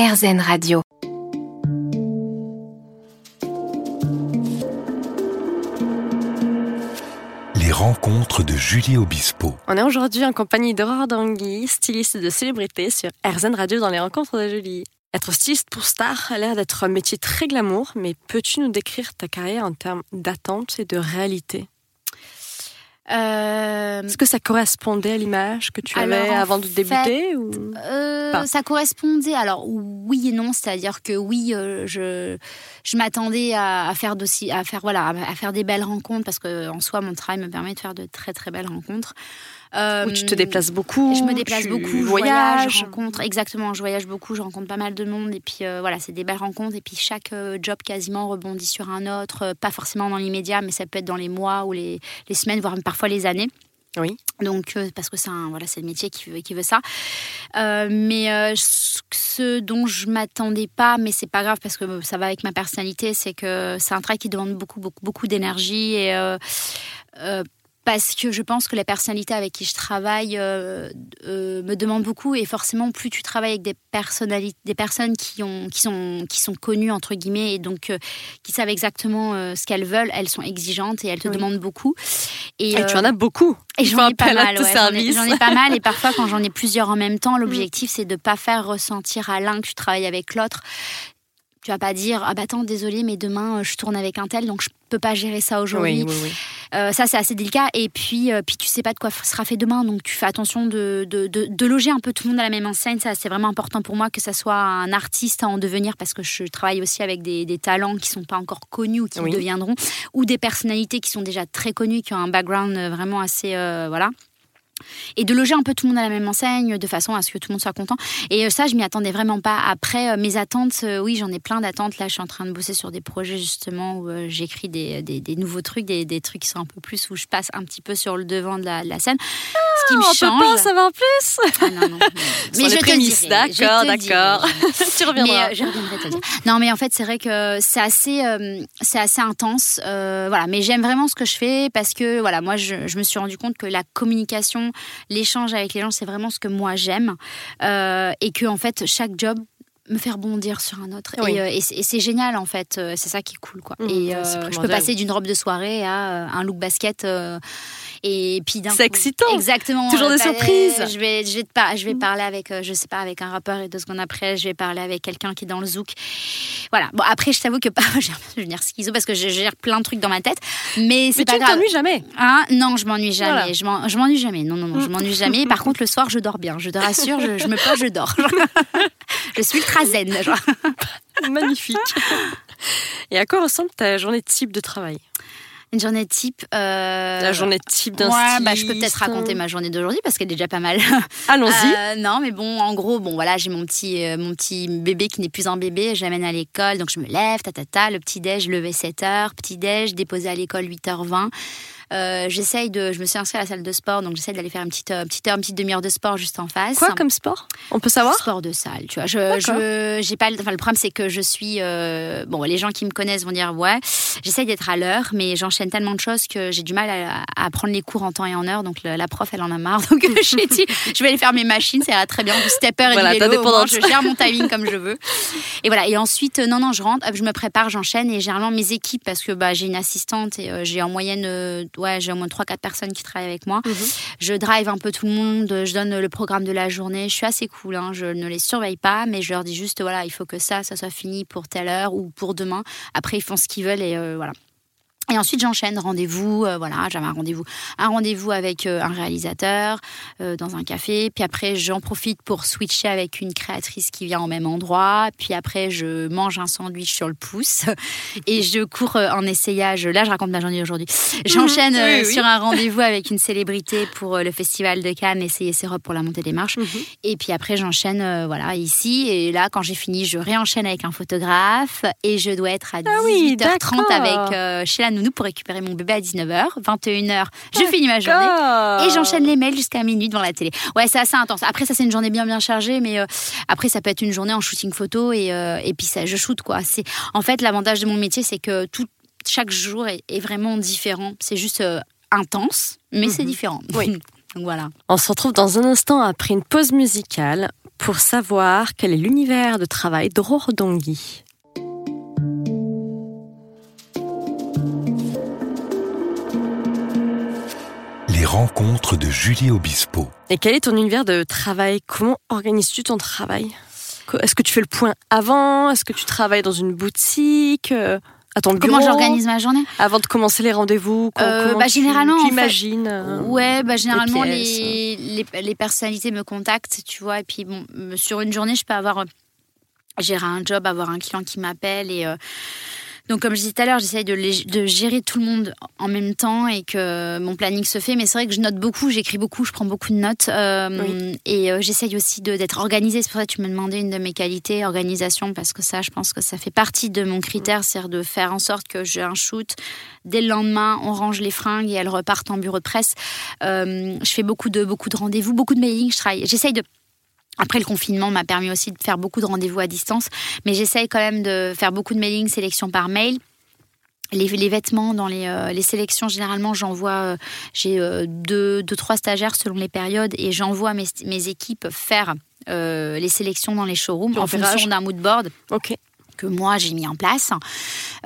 RZN Radio. Les rencontres de Julie Obispo. On est aujourd'hui en compagnie d'Aurore Dangui, styliste de célébrité sur RZN Radio dans les rencontres de Julie. Être styliste pour star a l'air d'être un métier très glamour, mais peux-tu nous décrire ta carrière en termes d'attente et de réalité? Euh, Est-ce que ça correspondait à l'image que tu avais avant de débuter ou... euh, ça correspondait. Alors oui et non, c'est-à-dire que oui, euh, je je m'attendais à, à faire d'aussi, à faire voilà, à faire des belles rencontres parce que en soi, mon travail me permet de faire de très très belles rencontres. Euh, Où tu te déplaces beaucoup Je me déplace beaucoup, je voyage, je rencontre. Exactement, je voyage beaucoup, je rencontre pas mal de monde. Et puis euh, voilà, c'est des belles rencontres. Et puis chaque euh, job quasiment rebondit sur un autre. euh, pas forcément dans l'immédiat, mais ça peut être dans les mois ou les, les semaines, voire parfois les années. Oui. Donc, euh, parce que c'est voilà, c'est le métier qui veut, qui veut ça. Euh, mais euh, ce- dont je m'attendais pas, mais c'est pas grave parce que ça va avec ma personnalité, c'est que c'est un travail qui demande beaucoup, beaucoup, beaucoup d'énergie et euh, euh, parce que je pense que la personnalité avec qui je travaille euh, euh, me demande beaucoup et forcément plus tu travailles avec des personnalités, des personnes qui ont, qui sont, qui sont connues entre guillemets et donc euh, qui savent exactement ce qu'elles veulent, elles sont exigeantes et elles te Oui. demandent beaucoup. Et, Et tu en as beaucoup. et j'en ai pas mal, ouais, j'en ai- services. J'en ai, pas mal et parfois quand j'en ai plusieurs en même temps, l'objectif c'est de pas faire ressentir à l'un que tu travailles avec l'autre. Tu vas pas dire ah bah attends désolé mais demain euh, je tourne avec un tel donc je peux pas gérer ça aujourd'hui. Oui, oui, oui. Euh, ça c'est assez délicat et puis euh, puis tu sais pas de quoi sera fait demain donc tu fais attention de, de, de, de loger un peu tout le monde à la même enseigne ça c'est vraiment important pour moi que ça soit un artiste en devenir parce que je travaille aussi avec des, des talents qui sont pas encore connus ou qui deviendront ou des personnalités qui sont déjà très connues qui ont un background euh, vraiment assez euh, voilà et de loger un peu tout le monde à la même enseigne de façon à ce que tout le monde soit content. Et euh, ça, je m'y attendais vraiment pas. Après, euh, mes attentes, euh, oui, j'en ai plein d'attentes. Là, je suis en train de bosser sur des projets justement où j'écris des, des, des nouveaux trucs, des, des trucs qui sont un peu plus où je passe un petit peu sur le devant de la, de la scène. Ce qui me On peut change. pas en savoir plus. Ah, non, non, les je te prémices, dirai, je d'accord, d'accord. tu mais reviendras. euh, je reviendrai te dire. Non, mais en fait, c'est vrai que c'est assez, euh, c'est assez intense. euh, voilà, mais j'aime vraiment ce que je fais parce que voilà, moi, je, je me suis rendu compte que la communication, l'échange avec les gens, c'est vraiment ce que moi j'aime. Euh, et que en fait, chaque job me fait rebondir sur un autre Oui. et, euh, et c'est génial en fait euh, c'est ça qui est cool quoi Mhm, et euh, je peux passer d'une robe de soirée à un look basket euh, et puis d'un C'est excitant. exactement Toujours des bah, surprises. je vais je vais te par- je vais parler avec je sais pas avec un rappeur et deux secondes après je vais parler avec quelqu'un qui est dans le zouk voilà bon après je t'avoue que l'impression de devenir schizo parce que je gère plein de trucs dans ma tête mais c'est tu pas ne grave t'ennuies jamais. Hein? Non, je m'ennuie jamais. Voilà. Je m'en- Je m'ennuie jamais. Non, non, non, je m'ennuie jamais. Par contre, le soir, je dors bien. Je te rassure, je, je me pose, je dors. je suis ultra zen. genre. Magnifique. Et à quoi ressemble ta journée type de travail? Une journée type. euh, La journée type d'un Ouais, bah, je peux peut-être raconter ma journée d'aujourd'hui parce qu'elle est déjà pas mal. Allons-y. Euh, non, mais bon, en gros, bon, voilà, j'ai mon petit, euh, mon petit bébé qui n'est plus un bébé. Je l'amène à l'école, donc je me lève, ta ta ta. Le petit déj, levé 7h, petit déj, déposé à l'école 8h20. Euh, j'essaye de, je me suis inscrite à la salle de sport, donc j'essaie d'aller faire une petite, euh, petite heure, une petite demi-heure de sport juste en face. Quoi comme sport? On peut savoir? Sport de salle, tu vois. Je, je, j'ai pas, le- enfin, le problème c'est que je suis, euh, bon, les gens qui me connaissent vont dire ouais, j'essaye d'être à l'heure, mais j'enchaîne tellement de choses que j'ai du mal à, à prendre les cours en temps et en heure. Donc le- la prof, elle en a marre. Donc j'ai dit, je vais aller faire mes machines, ça ira très bien. Du stepper et Voilà, du vélo, au moins, dépendance. je gère mon timing comme je veux. Et voilà. Et ensuite, euh, non, non, je rentre, hop, je me prépare, j'enchaîne et généralement mes équipes parce que bah, j'ai une assistante et j'ai en moyenne, ouais, j'ai au moins 3-4 personnes qui travaillent avec moi. Mhm. Je drive un peu tout le monde, je donne le programme de la journée. Je suis assez cool, hein, je ne les surveille pas, mais je leur dis juste voilà, il faut que ça, ça soit fini pour telle heure ou pour demain. Après, ils font ce qu'ils veulent et euh, voilà. Et ensuite, j'enchaîne rendez-vous. euh, voilà, j'avais un rendez-vous, un rendez-vous avec euh, un réalisateur euh, dans un café. Puis après, j'en profite pour switcher avec une créatrice qui vient au même endroit. Puis après, je mange un sandwich sur le pouce et je cours en essayage. Là, je raconte ma journée aujourd'hui. J'enchaîne Oui, oui. sur un rendez-vous avec une célébrité pour le festival de Cannes, essayer ses robes pour la montée des marches. Mhm. Et puis après, j'enchaîne voilà ici. Et là, quand j'ai fini, je réenchaîne avec un photographe et je dois être à Ah oui, 18h30 d'accord. avec euh, chez la nounou pour récupérer mon bébé à 19h. 21h, je finis ma journée. Et j'enchaîne les mails jusqu'à minuit devant la télé. Ouais, c'est assez intense. Après, ça, c'est une journée bien, bien chargée, mais euh, après, ça peut être une journée en shooting photo et, euh, et puis ça, je shoot, quoi. C'est, en fait, l'avantage de mon métier, c'est que tout, chaque jour est, est vraiment différent. C'est juste euh, intense, mais c'est Mhm. différent. Oui. Donc voilà. On se retrouve dans un instant après une pause musicale pour savoir quel est l'univers de travail d'Aurore Dongui. Rencontres de Julie Obispo. Et quel est ton univers de travail? Comment organises-tu ton travail? Est-ce que tu fais le point avant? Est-ce que tu travailles dans une boutique? Euh, à ton bureau? Comment j'organise ma journée? Avant de commencer les rendez-vous Euh, comment bah, tu- généralement, tu en fait, imagines, euh, Ouais, bah généralement pièces? les, les, les personnalités me contactent, tu vois, et puis bon, euh, sur une journée, je peux avoir euh, gérer un job, avoir un client qui m'appelle et euh, donc comme je disais tout à l'heure, j'essaye de, gérer tout le monde en même temps et que mon planning se fait. Mais c'est vrai que je note beaucoup, j'écris beaucoup, je prends beaucoup de notes euh, et euh, j'essaye aussi d'être organisée. C'est pour ça que tu me demandais une de mes qualités, organisation, parce que ça, je pense que ça fait partie de mon critère, c'est-à-dire de faire en sorte que j'ai un shoot dès le lendemain, on range les fringues et elles repartent en bureau de presse. Euh, je fais beaucoup de beaucoup de rendez-vous, beaucoup de. Je travaille. J'essaye de après, le confinement m'a permis aussi de faire beaucoup de rendez-vous à distance, mais j'essaye quand même de faire beaucoup de mailing, sélection par mail. Les, les vêtements dans les, euh, les sélections, généralement, j'envoie, euh, j'ai euh, deux, deux, trois stagiaires selon les périodes et j'envoie mes, mes équipes faire les sélections dans les showrooms en fonction d'un mood board Ok. Moi j'ai mis en place.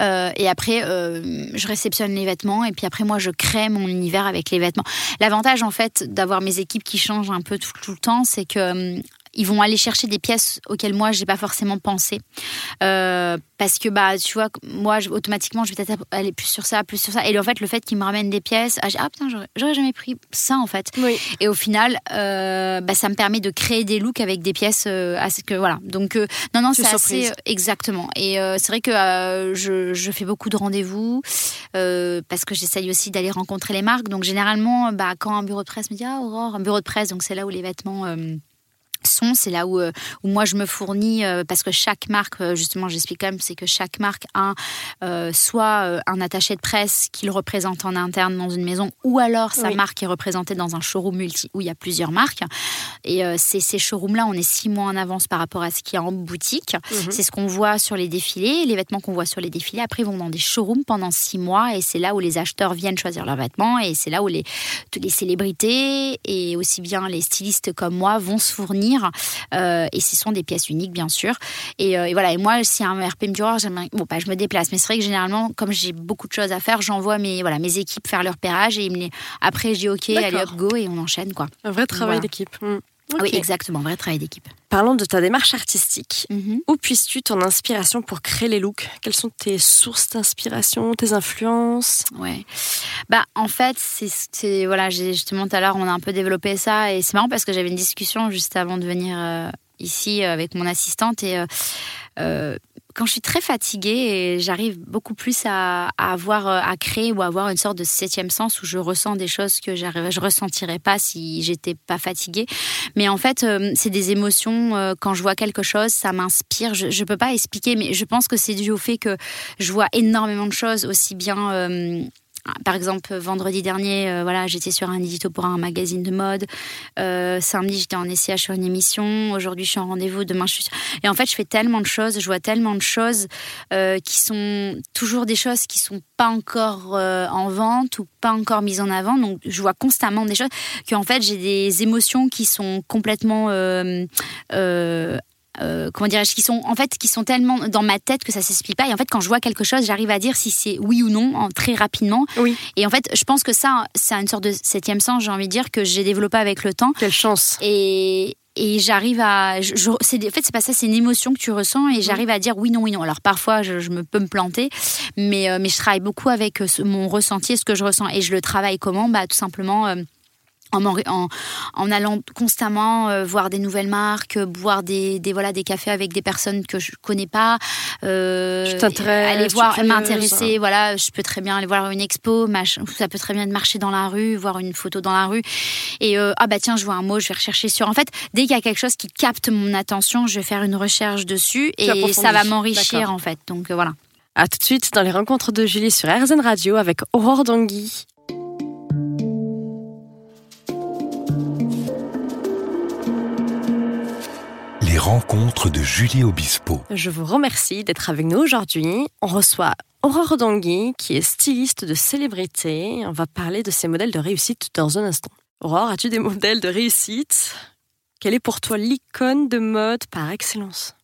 Euh, et après, euh, je réceptionne les vêtements et puis après, moi, je crée mon univers avec les vêtements. L'avantage, en fait, d'avoir mes équipes qui changent un peu tout, tout le temps, c'est que. Ils vont aller chercher des pièces auxquelles moi j'ai pas forcément pensé Euh, parce que bah tu vois moi je- automatiquement je vais peut-être aller plus sur ça plus sur ça et en fait le fait qu'ils me ramènent des pièces ah, ah putain j'aurais- jamais pris ça en fait Oui. et au final, euh, bah, ça me permet de créer des looks avec des pièces euh, assez que voilà. Donc euh, non non C'est assez euh, exactement. Et euh, c'est vrai que euh, je, je fais beaucoup de rendez-vous euh, parce que j'essaye aussi d'aller rencontrer les marques. Donc généralement, bah, quand un bureau de presse me dit ah Aurore, un bureau de presse, donc c'est là où les vêtements euh, sont, c'est là où, euh, où moi je me fournis euh, parce que chaque marque, euh, justement, j'explique quand même, c'est que chaque marque a euh, soit un attaché de presse qui le représente en interne dans une maison, ou alors sa Oui. marque est représentée dans un showroom multi où il y a plusieurs marques. Et euh, c'est ces showrooms-là, on est six mois en avance par rapport à ce qu'il y a en boutique. Mhm. C'est ce qu'on voit sur les défilés, les vêtements qu'on voit sur les défilés. Après, ils vont dans des showrooms pendant six mois et c'est là où les acheteurs viennent choisir leurs vêtements et c'est là où les, les célébrités et aussi bien les stylistes comme moi vont se fournir. Euh, et ce sont des pièces uniques, bien sûr. Et, euh, et voilà. Et moi, si un RP me dit, oh, bon, bah, je me déplace. Mais c'est vrai que généralement, comme j'ai beaucoup de choses à faire, j'envoie mes, voilà, mes équipes faire leur pérage et ils me les- après, je dis, OK, allez hop, go et on enchaîne, quoi. Un vrai travail Voilà. d'équipe. Hmm. Ah Oui, exactement. Vrai travail d'équipe. Parlons de ta démarche artistique. Mhm. Où puisses-tu ton inspiration pour créer les looks? Quelles sont tes sources d'inspiration, tes influences? Ouais. Bah, en fait, c'est-. Voilà, justement, tout à l'heure, on a un peu développé ça. Et c'est marrant parce que j'avais une discussion juste avant de venir euh, ici euh, avec mon assistante. Et euh, euh, quand je suis très fatiguée, j'arrive beaucoup plus à, avoir, euh, à créer ou à avoir une sorte de septième sens où je ressens des choses que je ressentirais pas si j'étais pas fatiguée. Mais en fait, euh, c'est des émotions. euh, quand je vois quelque chose, ça m'inspire. Je, je peux pas expliquer, mais je pense que c'est dû au fait que je vois énormément de choses, aussi bien. Euh, par exemple, vendredi dernier, euh, voilà, j'étais sur un édito pour un magazine de mode. Euh, samedi, j'étais en SCH sur une émission. Aujourd'hui, je suis en rendez-vous. Demain, je suis. Et en fait, je fais tellement de choses. Je vois tellement de choses euh, qui sont toujours des choses qui sont pas encore en vente ou pas encore mises en avant. Donc, je vois constamment des choses qu'en fait, j'ai des émotions qui sont complètement euh, comment dirais-je, qui sont en fait qui sont tellement dans ma tête que ça s'explique pas. Et en fait, quand je vois quelque chose, j'arrive à dire si c'est oui ou non en, très rapidement. Oui. Et en fait, je pense que ça, c'est une sorte de septième sens. J'ai envie de dire que j'ai développé avec le temps. Quelle chance Et et j'arrive à je, je- c'est des- en fait c'est pas ça c'est une émotion que tu ressens et j'arrive à dire oui non oui non alors parfois je, je me peux me planter mais euh, mais je travaille beaucoup avec euh, ce- mon ressenti et ce que je ressens et je le travaille comment? Bah tout simplement euh, en, allant constamment euh, voir des nouvelles marques, euh, boire des, des voilà des cafés avec des personnes que je connais pas, euh, aller voir, m'intéresser, voilà, je peux très bien aller voir une expo, ça peut très bien marcher dans la rue, voir une photo dans la rue, et euh, ah bah tiens, je vois un mot, je vais rechercher sur. En fait, dès qu'il y a quelque chose qui capte mon attention, je vais faire une recherche dessus et ça va m'enrichir en fait. Donc voilà. À tout de suite dans les rencontres de Julie sur RZN Radio avec Aurore Dangui. Rencontres de Julie Obispo. Je vous remercie d'être avec nous aujourd'hui. On reçoit Aurore Dangui, qui est styliste de célébrité. On va parler de ses modèles de réussite dans un instant. Aurore, as-tu des modèles de réussite? Quelle est pour toi l'icône de mode par excellence?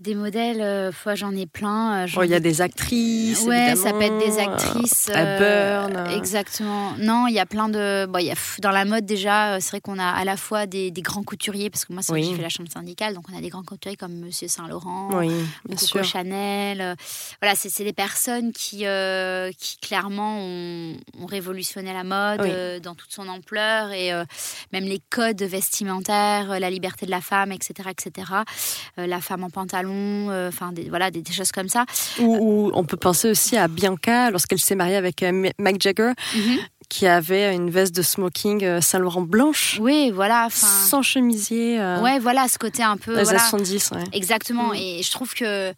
Des modèles, euh, j'en ai plein. Euh, oh, il y a des actrices. Ouais, ça peut être des actrices. Euh, Burn. Exactement. Non, il y a plein de. Bon, y a, dans la mode déjà, c'est vrai qu'on a à la fois des, grands couturiers, parce que moi, c'est j'ai fait la chambre syndicale, donc on a des grands couturiers comme Monsieur Saint Laurent, oui, Coco Chanel. Voilà, c'est des personnes qui, qui clairement ont, révolutionné la mode dans toute son ampleur et même les codes vestimentaires, la liberté de la femme, etc., etc. la femme en euh, enfin voilà des, choses comme ça. Ou, on peut penser aussi à Bianca lorsqu'elle s'est mariée avec euh, Mac Jagger. Mhm. qui avait une veste de smoking euh, Saint-Laurent blanche. Oui, voilà. Sans chemisier. ouais, voilà, ce côté un peu. Voilà. 70, Exactement. Mm. Et je trouve que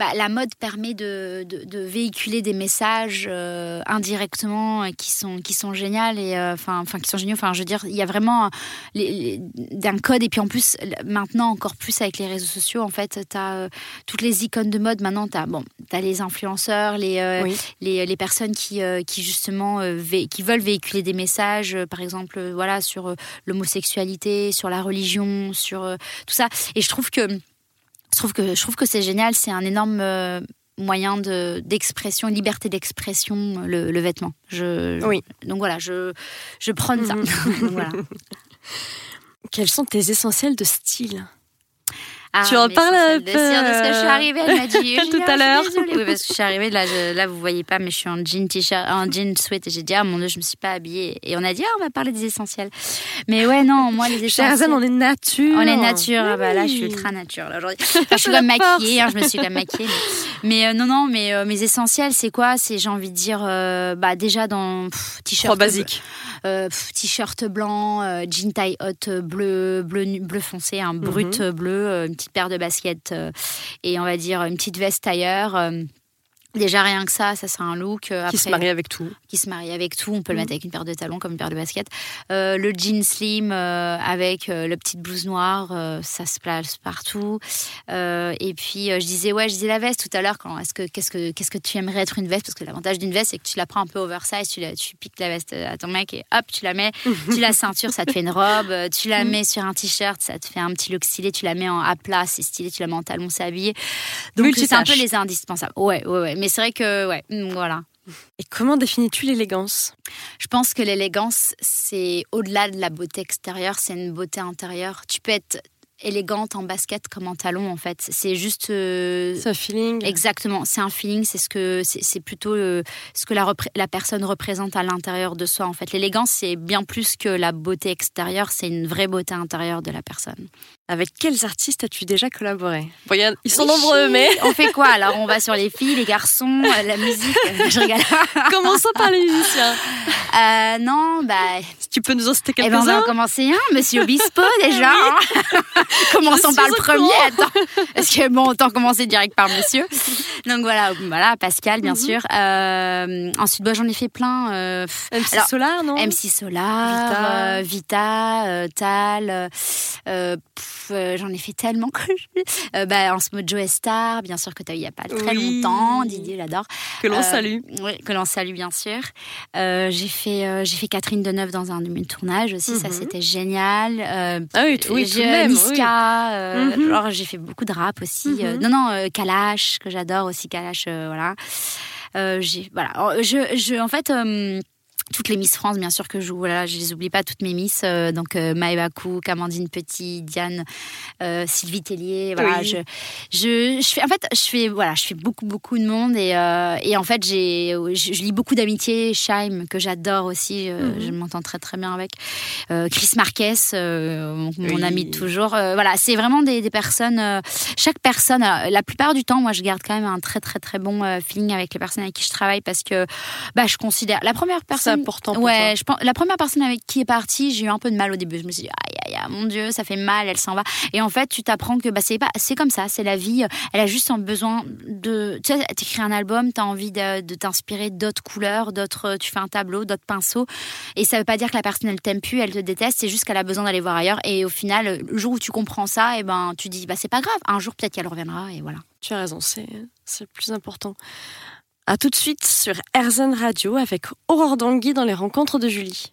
bah, la mode permet de, véhiculer des messages euh, indirectement qui sont qui sont géniaux et euh, enfin qui sont géniaux. Enfin, je veux dire, il y a vraiment d'un code et puis en plus maintenant encore plus avec les réseaux sociaux. En fait, tu as euh, toutes les icônes de mode. Maintenant, tu as bon, as les influenceurs, les, les, les personnes qui qui justement qui veulent véhiculer des messages, par exemple, voilà sur l'homosexualité, sur la religion, sur tout ça. Et je trouve que je trouve que je trouve que c'est génial. C'est un énorme euh, moyen de d'expression, liberté d'expression, le, vêtement. Je, oui. Donc voilà, je je prends ça. Mhm. Quels sont tes essentiels de style? Ah, tu en parles un peu. De ce que je suis arrivée, elle m'a dit tout à l'heure. Oui, parce que je suis arrivée là, je, là vous voyez pas, mais je suis en jean t-shirt, en jean sweat et j'ai dit ah mon dieu, je me suis pas habillée et on a dit ah on va parler des essentiels. Mais ouais non, moi les essentiels. Chez on est nature. On est nature. Ah bah là je suis ultra nature là aujourd'hui. je suis comme maquillée, hein, je me suis comme maquillée. Mais, euh, non non, mais euh, mes essentiels c'est quoi? C'est j'ai envie de dire euh, bah déjà dans t-shirt basique. T-shirt blanc, jean taille haute bleu bleu bleu foncé, un brut mhm. bleu, une petite paire de baskets et on va dire une petite veste tailleur Déjà rien que ça, ça c'est un look. Euh, qui se marie avec tout. Qui se marie avec tout. On peut le mm. mettre avec une paire de talons comme une paire de baskets. Euh, le jean slim euh, avec le petit blouse noire, ça se place partout. et puis je disais ouais, je disais la veste tout à l'heure. Quand est-ce que qu'est-ce que qu'est-ce que tu aimerais être une veste? Parce que l'avantage d'une veste c'est que tu la prends un peu oversize, tu, la, tu piques la veste à ton mec et hop tu la mets. tu la ceinture, ça te fait une robe. Tu la mm. mets sur un t-shirt, ça te fait un petit look stylé. Tu la mets en à plat, c'est stylé. Tu la mets en talon, c'est habillé. Donc c'est un peu les indispensables. Ouais ouais ouais mais c'est vrai que, ouais, mm, voilà. Et comment définis-tu l'élégance? Je pense que l'élégance, c'est au-delà de la beauté extérieure, c'est une beauté intérieure. Tu peux être élégante en basket comme en talon en fait. C'est juste. Euh, c'est un feeling. Exactement, c'est un feeling. C'est ce que c'est plutôt euh, ce que la, la personne représente à l'intérieur de soi en fait. L'élégance c'est bien plus que la beauté extérieure. C'est une vraie beauté intérieure de la personne. Avec quels artistes as-tu déjà collaboré? Ils sont nombreux, mais... On fait quoi Alors, on va sur les filles, les garçons, euh, la musique. Je regarde. Commençons par les musiciens. Euh, non, bah... tu peux nous en citer quelques-uns eh ben, On va en commencer un, Monsieur Obispo, déjà. Commençons par le premier, attends. Parce que, bon, autant commencer direct par Monsieur. Donc, voilà, voilà Pascal, bien mhm. sûr. Euh, ensuite, bah, j'en ai fait plein. Euh, MC Solar, non? MC Solar, Vita, Vita Tal... Euh, j'en ai fait tellement que euh, bah, en ce mode Joe Star, bien sûr que tu as eu il n'y a pas très longtemps, Didier j'adore. Que l'on euh, salue. Oui, que l'on salue bien sûr. j'ai fait j'ai fait Catherine Deneuve dans un tournage aussi, ça mhm. c'était génial. ah oui, tout, oui, tout même, Niska, mhm. j'ai fait beaucoup de rap aussi. Mhm. non non, Kalash que j'adore aussi Kalash, voilà. j'ai voilà, je, je en fait toutes les Miss France, bien sûr que je joue. Voilà, je les oublie pas toutes mes Miss. Euh, donc euh, Maëva Cook, Amandine Petit, Diane, euh, Sylvie Tellier. Voilà, je, je, je, fais en fait, je fais voilà, je fais beaucoup beaucoup de monde et, et en fait j'ai, je, lis beaucoup d'amitié. Shaim que j'adore aussi, mhm. je m'entends très très bien avec. Chris Marquez, mon, ami de toujours. voilà, c'est vraiment des, des personnes. chaque personne, la plupart du temps, moi je garde quand même un très très très bon feeling avec les personnes avec qui je travaille parce que bah je considère la première personne important. ouais, je pense, la première personne avec qui est partie, j'ai eu un peu de mal au début. Je me suis dit, aïe, aïe, aïe, mon Dieu, ça fait mal, elle s'en va. Et en fait, tu t'apprends que bah, c'est pas, c'est comme ça, c'est la vie. Elle a juste besoin de, tu sais, t'écris un album, t'as envie de, de t'inspirer d'autres couleurs, d'autres, tu fais un tableau, d'autres pinceaux. Et ça veut pas dire que la personne elle t'aime plus, elle te déteste, c'est juste qu'elle a besoin d'aller voir ailleurs. Et au final, le jour où tu comprends ça, et eh ben, tu dis, bah, c'est pas grave, un jour peut-être qu'elle reviendra et voilà. Tu as raison, c'est, c'est le plus important. A tout de suite sur RZN Radio avec Aurore Dangui dans les rencontres de Julie.